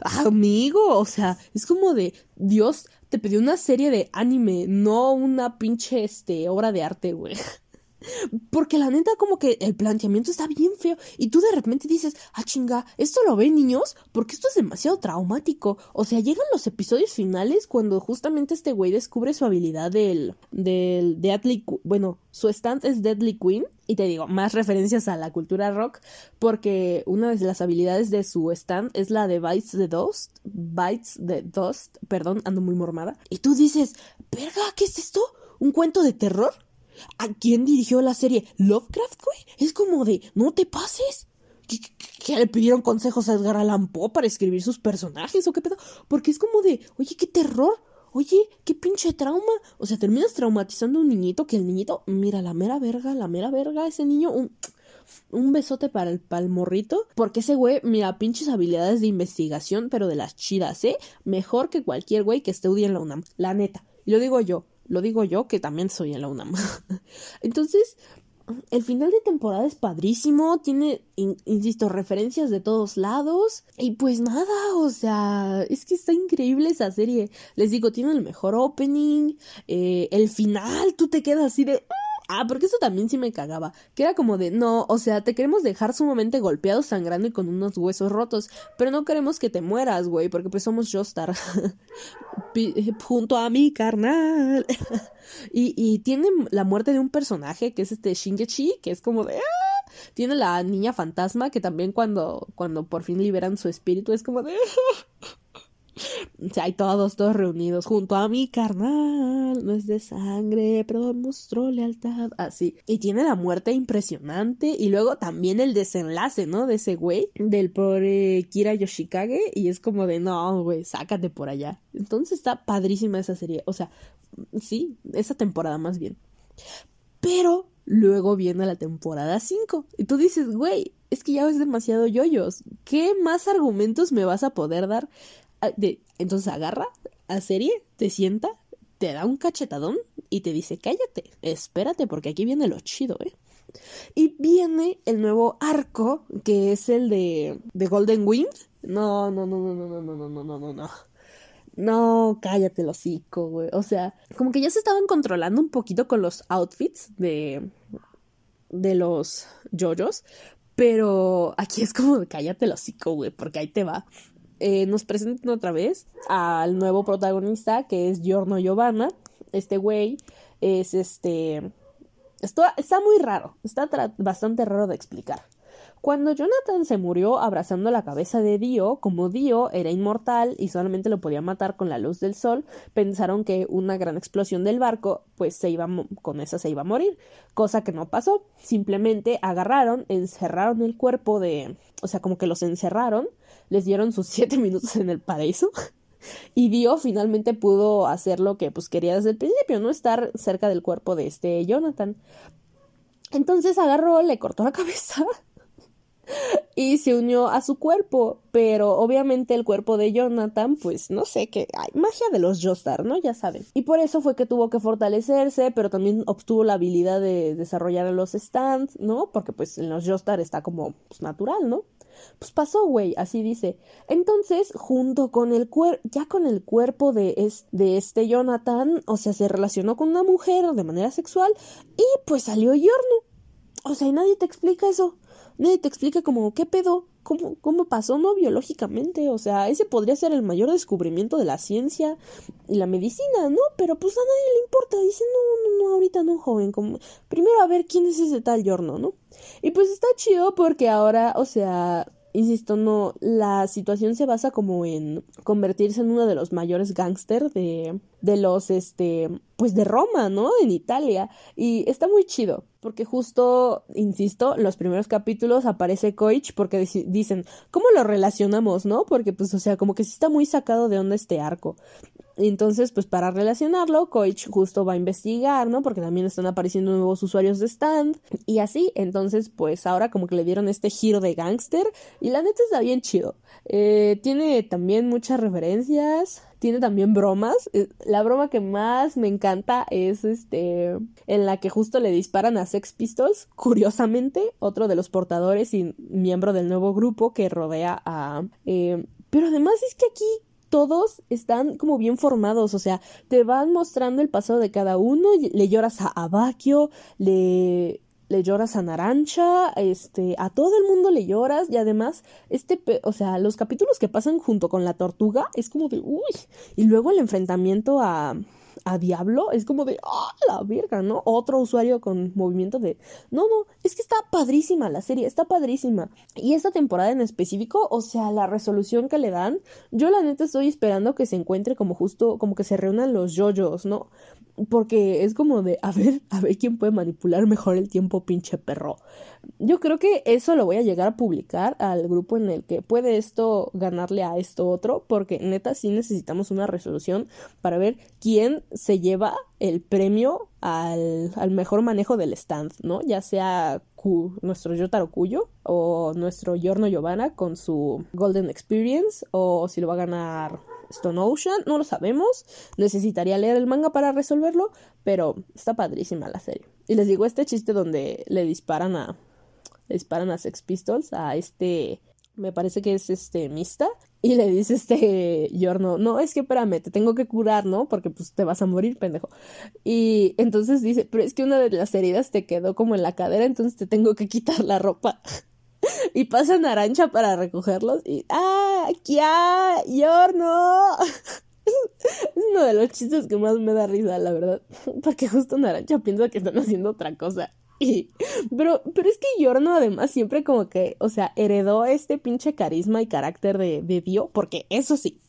amigo, o sea, es como de Dios te pidió una serie de anime, no una pinche este obra de arte, güey. Porque la neta, como que el planteamiento está bien feo. Y tú de repente dices, ah, chinga, ¿esto lo ven niños? Porque esto es demasiado traumático. O sea, llegan los episodios finales cuando justamente este güey descubre su habilidad del. del. Deadly. Bueno, su stand es Deadly Queen. Y te digo, más referencias a la cultura rock. Porque una de las habilidades de su stand es la de Bites the Dust. Bites the Dust. Perdón, ando muy mormada. Y tú dices, verga, ¿qué es esto? ¿Un cuento de terror? ¿A quién dirigió la serie? ¿Lovecraft, güey? Es como de, no te pases. ¿Que, le pidieron consejos a Edgar Allan Poe para escribir sus personajes o qué pedo? Porque es como de, oye, qué terror. Oye, qué pinche trauma. O sea, terminas traumatizando a un niñito que el niñito, mira, la mera verga, la mera verga, ese niño, un, un besote para el palmorrito. Porque ese güey, mira, pinches habilidades de investigación, pero de las chidas, ¿eh? Mejor que cualquier güey que estudie en la UNAM. La neta. Lo digo yo. Lo digo yo que también soy en la UNAM. Entonces, el final de temporada es padrísimo, tiene, insisto, referencias de todos lados. Y pues nada, o sea, es que está increíble esa serie. Les digo, tiene el mejor opening. Eh, el final, tú te quedas así de... porque eso también sí me cagaba. Que era como de, no, o sea, te queremos dejar sumamente golpeado, sangrando y con unos huesos rotos. Pero no queremos que te mueras, güey, porque pues somos Joestar. Junto a mi carnal. y, y tiene la muerte de un personaje que es este Shingechi, que es como de. ¡ah! Tiene la niña fantasma que también cuando, cuando por fin liberan su espíritu es como de. O sea, hay todos, todos reunidos junto a mi carnal. No es de sangre, pero mostró lealtad. Así. y tiene la muerte impresionante. Y luego también el desenlace, ¿no? De ese güey, del pobre Kira Yoshikage. Y es como de, no, güey, sácate por allá. Entonces está padrísima esa serie. O sea, sí, esa temporada más bien. Pero luego viene la temporada 5. Y tú dices, güey, es que ya es demasiado yoyos. ¿Qué más argumentos me vas a poder dar entonces agarra a serie, te sienta, te da un cachetadón y te dice, cállate, espérate, porque aquí viene lo chido, ¿eh? Y viene el nuevo arco, que es el de, de Golden Wing. No, no, no, no, no, no, no, no, no, no, no. No, cállate el hocico, güey. O sea, como que ya se estaban controlando un poquito con los outfits de, de los yoyos. Pero aquí es como cállate el hocico, güey, porque ahí te va. Eh, nos presentan otra vez al nuevo protagonista, que es Giorno Giovanna. Este güey es este esto está muy raro, está bastante raro de explicar. Cuando Jonathan se murió abrazando la cabeza de Dio, como Dio era inmortal y solamente lo podía matar con la luz del sol, pensaron que una gran explosión del barco, pues se iba con esa se iba a morir, cosa que no pasó. Simplemente agarraron, encerraron el cuerpo de, o sea, como que los encerraron, les dieron sus siete minutos en el paraíso y Dio finalmente pudo hacer lo que pues quería desde el principio, no estar cerca del cuerpo de este Jonathan. Entonces agarró, le cortó la cabeza y se unió a su cuerpo, pero obviamente el cuerpo de Jonathan, pues no sé qué, hay magia de los Joestar, ¿no? Ya saben. Y por eso fue que tuvo que fortalecerse, pero también obtuvo la habilidad de desarrollar los stands, ¿no? Porque pues en los Joestar está como pues, natural, ¿no? Pues pasó, güey, así dice. Entonces, junto con el cuerpo, ya con el cuerpo de, de este Jonathan, o sea, se relacionó con una mujer de manera sexual y pues salió Yorno. O sea, y nadie te explica eso. Nadie te explica como, ¿qué pedo? ¿Cómo, ¿Cómo pasó, no? Biológicamente. O sea, ese podría ser el mayor descubrimiento de la ciencia y la medicina, ¿no? Pero pues a nadie le importa. Dice, no, no, no, ahorita no, joven. Como... Primero a ver quién es ese tal Yorno, ¿no? Y pues está chido porque ahora, o sea, insisto, no, la situación se basa como en convertirse en uno de los mayores gángster de, de los, este, pues de Roma, ¿no? En Italia. Y está muy chido, porque justo, insisto, los primeros capítulos aparece Coich porque dicen, ¿cómo lo relacionamos, no? Porque, pues, o sea, como que sí está muy sacado de onda este arco. Entonces, pues para relacionarlo, Koich justo va a investigar, ¿no? Porque también están apareciendo nuevos usuarios de stand y así. Entonces, pues ahora como que le dieron este giro de gángster y la neta está bien chido. Eh, tiene también muchas referencias, tiene también bromas. Eh, la broma que más me encanta es este en la que justo le disparan a Sex Pistols, curiosamente, otro de los portadores y miembro del nuevo grupo que rodea a... Eh, pero además es que aquí todos están como bien formados, o sea, te van mostrando el pasado de cada uno, le lloras a Abakio, le le lloras a Narancha, este, a todo el mundo le lloras y además, este, o sea, los capítulos que pasan junto con la tortuga es como de, uy, y luego el enfrentamiento a, a Diablo, es como de, ¡ah, la verga! ¿no? Otro usuario con movimiento de, no, no, es que está padrísima la serie, está padrísima. Y esta temporada en específico, o sea, la resolución que le dan, yo la neta estoy esperando que se encuentre como justo, como que se reúnan los yoyos, ¿no? Porque es como de, a ver, a ver quién puede manipular mejor el tiempo, pinche perro. Yo creo que eso lo voy a llegar a publicar al grupo en el que puede esto ganarle a esto otro, porque neta sí necesitamos una resolución para ver quién se lleva el premio al, al mejor manejo del stand, ¿no? Ya sea nuestro Yotaro Cuyo o nuestro Yorno Giovanna con su Golden Experience o si lo va a ganar Stone Ocean, no lo sabemos. Necesitaría leer el manga para resolverlo, pero está padrísima la serie. Y les digo este chiste donde le disparan a le disparan a Sex Pistols a este me parece que es este Mista y le dice este Yorno, no, es que espérame, te tengo que curar, ¿no? Porque pues te vas a morir, pendejo. Y entonces dice, pero es que una de las heridas te quedó como en la cadera, entonces te tengo que quitar la ropa. y pasa Naranja para recogerlos y ¡ah! ¡Ya! ¡Yorno! es uno de los chistes que más me da risa, la verdad. Porque justo Naranja piensa que están haciendo otra cosa. Y, pero, pero es que Yorno además siempre como que, o sea, heredó este pinche carisma y carácter de, de porque eso sí,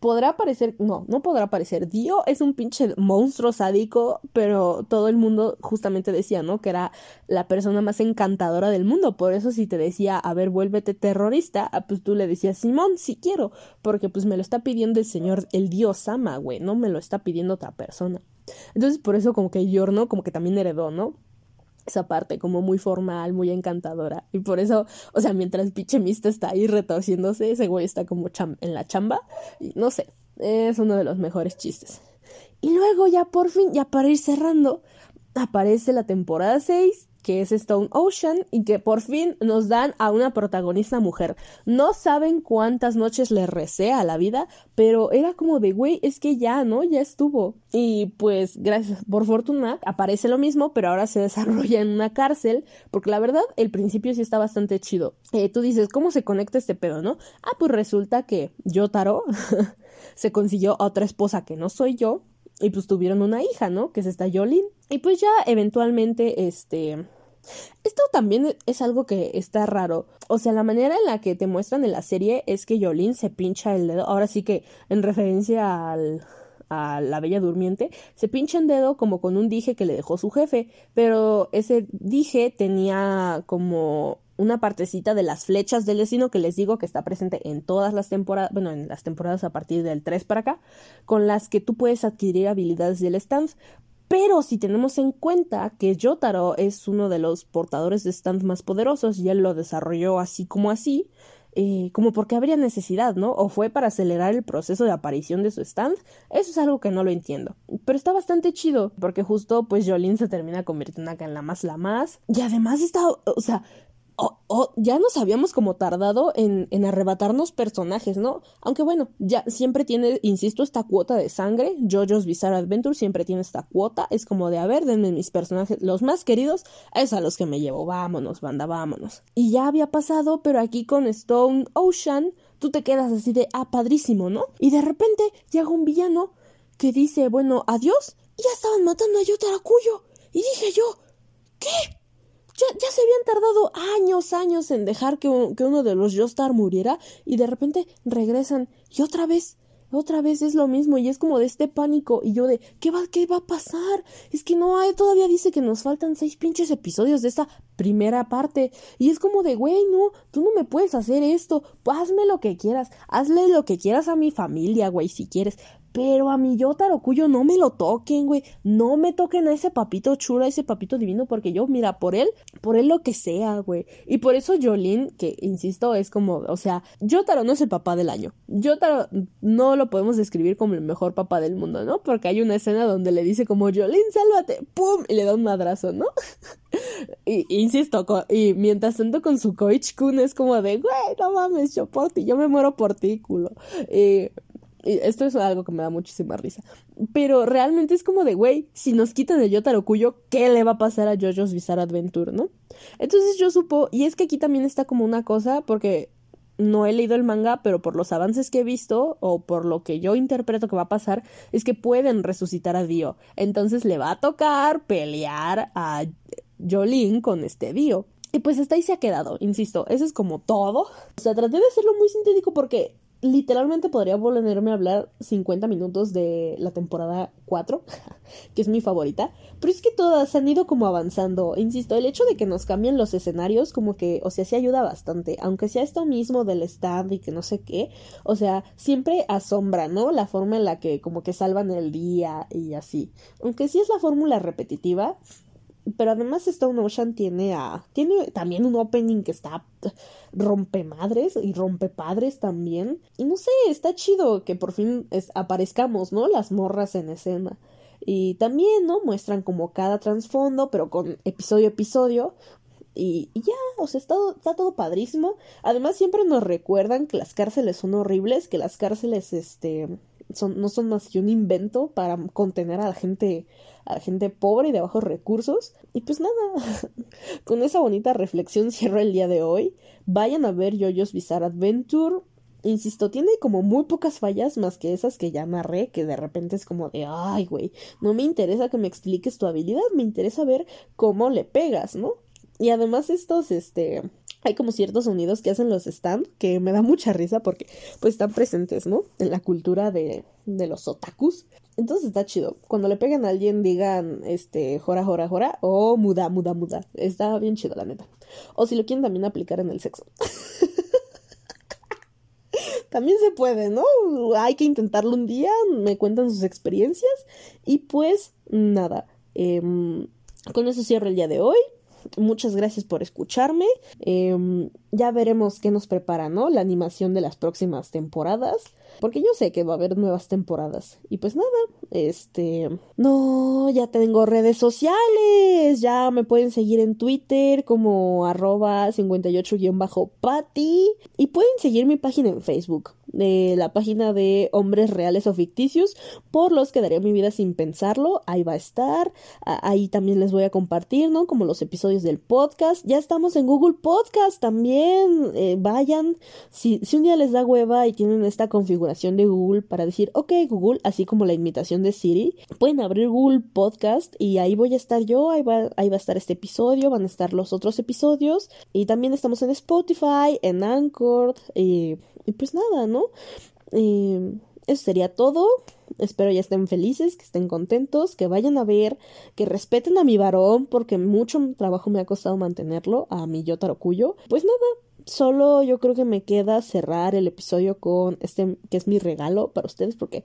podrá parecer, no, no podrá parecer, Dio es un pinche monstruo sádico, pero todo el mundo justamente decía, ¿no? Que era la persona más encantadora del mundo, por eso si te decía, a ver, vuélvete terrorista, ah, pues tú le decías, Simón, sí quiero, porque pues me lo está pidiendo el señor, el dios Sama, güey, no me lo está pidiendo otra persona. Entonces por eso como que Yorno como que también heredó, ¿no? Esa parte como muy formal, muy encantadora. Y por eso, o sea, mientras pinche Mista está ahí retorciéndose, ese güey está como en la chamba. Y no sé, es uno de los mejores chistes. Y luego ya por fin, ya para ir cerrando, aparece la temporada 6 que es Stone Ocean, y que por fin nos dan a una protagonista mujer. No saben cuántas noches le recé a la vida, pero era como de, güey, es que ya, ¿no? Ya estuvo. Y pues, gracias, por fortuna, aparece lo mismo, pero ahora se desarrolla en una cárcel, porque la verdad, el principio sí está bastante chido. Eh, tú dices, ¿cómo se conecta este pedo, no? Ah, pues resulta que Yotaro se consiguió a otra esposa que no soy yo, y pues tuvieron una hija, ¿no? Que es esta Yolin. Y pues ya eventualmente, este, esto también es algo que está raro. O sea, la manera en la que te muestran en la serie es que Yolin se pincha el dedo. Ahora sí que en referencia al, a la Bella Durmiente, se pincha el dedo como con un dije que le dejó su jefe, pero ese dije tenía como una partecita de las flechas del destino que les digo que está presente en todas las temporadas, bueno, en las temporadas a partir del 3 para acá, con las que tú puedes adquirir habilidades del stand. Pero si tenemos en cuenta que Yotaro es uno de los portadores de stand más poderosos y él lo desarrolló así como así, eh, como porque habría necesidad, ¿no? O fue para acelerar el proceso de aparición de su stand. Eso es algo que no lo entiendo. Pero está bastante chido, porque justo pues se termina convirtiendo acá en la más la más. Y además está, o sea, ya nos habíamos como tardado en, en, arrebatarnos personajes, ¿no? Aunque bueno, ya siempre tiene, insisto, esta cuota de sangre. JoJo's Bizarre Adventure siempre tiene esta cuota. Es como de, a ver, denme mis personajes, los más queridos, es a los que me llevo. Vámonos, banda, vámonos. Y ya había pasado, pero aquí con Stone Ocean, tú te quedas así de, ah, padrísimo, ¿no? Y de repente llega un villano que dice, bueno, adiós. Y ya estaban matando a Yotarakuyo. Y dije yo, ¿qué? Ya, se habían tardado años, años en dejar que, uno de los Joestar muriera y de repente regresan y otra vez, otra vez es lo mismo y es como de este pánico y yo de ¿qué va, qué va a pasar? Es que no hay, todavía dice que nos faltan seis pinches episodios de esta primera parte y es como de güey, no, tú no me puedes hacer esto, hazme lo que quieras, hazle lo que quieras a mi familia, güey, si quieres, pero a mi Yotaro Cuyo no me lo toquen, güey. No me toquen a ese papito chulo, a ese papito divino, porque yo, mira, por él, por él lo que sea, güey. Y por eso Jolín, que insisto, es como, o sea, Yotaro no es el papá del año. Yotaro no lo podemos describir como el mejor papá del mundo, ¿no? Porque hay una escena donde le dice como, Jolín, sálvate, ¡pum! Y le da un madrazo, ¿no? y, insisto, y mientras tanto con su Koichi Kun es como de, güey, no mames, yo por ti, yo me muero por ti, culo. Y esto es algo que me da muchísima risa. Pero realmente es como de, güey, si nos quitan el Yotaro Cuyo, ¿qué le va a pasar a JoJo's Bizarre Adventure, no? Entonces yo supo, y es que aquí también está como una cosa, porque no he leído el manga, pero por los avances que he visto, o por lo que yo interpreto que va a pasar, es que pueden resucitar a Dio. Entonces le va a tocar pelear a Jolene con este Dio. Y pues hasta ahí se ha quedado, insisto, eso es como todo. O sea, traté de hacerlo muy sintético porque literalmente podría volverme a hablar 50 minutos de la temporada 4, que es mi favorita, pero es que todas han ido como avanzando. Insisto, el hecho de que nos cambien los escenarios, como que, o sea, sí ayuda bastante, aunque sea esto mismo del stand y que no sé qué, o sea, siempre asombra, ¿no? La forma en la que como que salvan el día y así. Aunque sí es la fórmula repetitiva, pero además Stone Ocean tiene a. Tiene también un opening que está rompe madres y rompe padres también. Y no sé, está chido que por fin aparezcamos, ¿no? Las morras en escena. Y también, ¿no? Muestran como cada trasfondo, pero con episodio a episodio. Y, ya, o sea, está, está todo padrísimo. Además, siempre nos recuerdan que las cárceles son horribles, que las cárceles, este, son, no son más que un invento para contener a la gente, a gente pobre y de bajos recursos. Y pues nada, con esa bonita reflexión cierro el día de hoy. Vayan a ver Yoyos Bizarre Adventure. Insisto, tiene como muy pocas fallas más que esas que ya narré, que de repente es como de, ay, güey, no me interesa que me expliques tu habilidad, me interesa ver cómo le pegas, ¿no? Y además estos, este, hay como ciertos sonidos que hacen los stand que me da mucha risa porque pues están presentes, ¿no? En la cultura de, de los otakus. Entonces está chido. Cuando le pegan a alguien digan este jora jora jora o muda muda muda. Está bien chido la neta. O si lo quieren también aplicar en el sexo. también se puede, ¿no? Hay que intentarlo un día, me cuentan sus experiencias y pues nada. Em, con eso cierro el día de hoy. Muchas gracias por escucharme. Em, ya veremos qué nos prepara, ¿no? La animación de las próximas temporadas. Porque yo sé que va a haber nuevas temporadas. Y pues nada, este... No, ya tengo redes sociales. Ya me pueden seguir en Twitter como arroba 58-pati. Y pueden seguir mi página en Facebook de la página de Hombres Reales o Ficticios, por los que daría mi vida sin pensarlo. Ahí va a estar. Ahí también les voy a compartir, ¿no? Como los episodios del podcast. Ya estamos en Google Podcast también. Eh, vayan. Si, si un día les da hueva y tienen esta configuración de Google para decir, ok, Google, así como la invitación de Siri, pueden abrir Google Podcast y ahí voy a estar yo. Ahí va, ahí va a estar este episodio. Van a estar los otros episodios. Y también estamos en Spotify, en Anchor. y pues nada, ¿no? Eso sería todo. Espero ya estén felices, que estén contentos, que vayan a ver, que respeten a mi varón, porque mucho trabajo me ha costado mantenerlo, a mi yo Cuyo. Pues nada, solo yo creo que me queda cerrar el episodio con este, que es mi regalo para ustedes, porque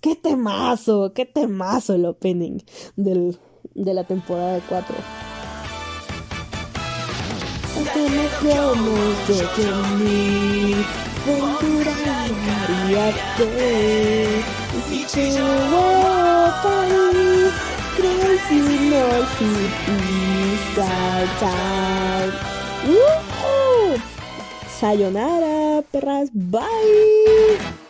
qué temazo, qué temazo el opening del, de la temporada de 4. Ventura Mariate Chihuahua Crazy Noisy Pizza Time Sayonara, perras, bye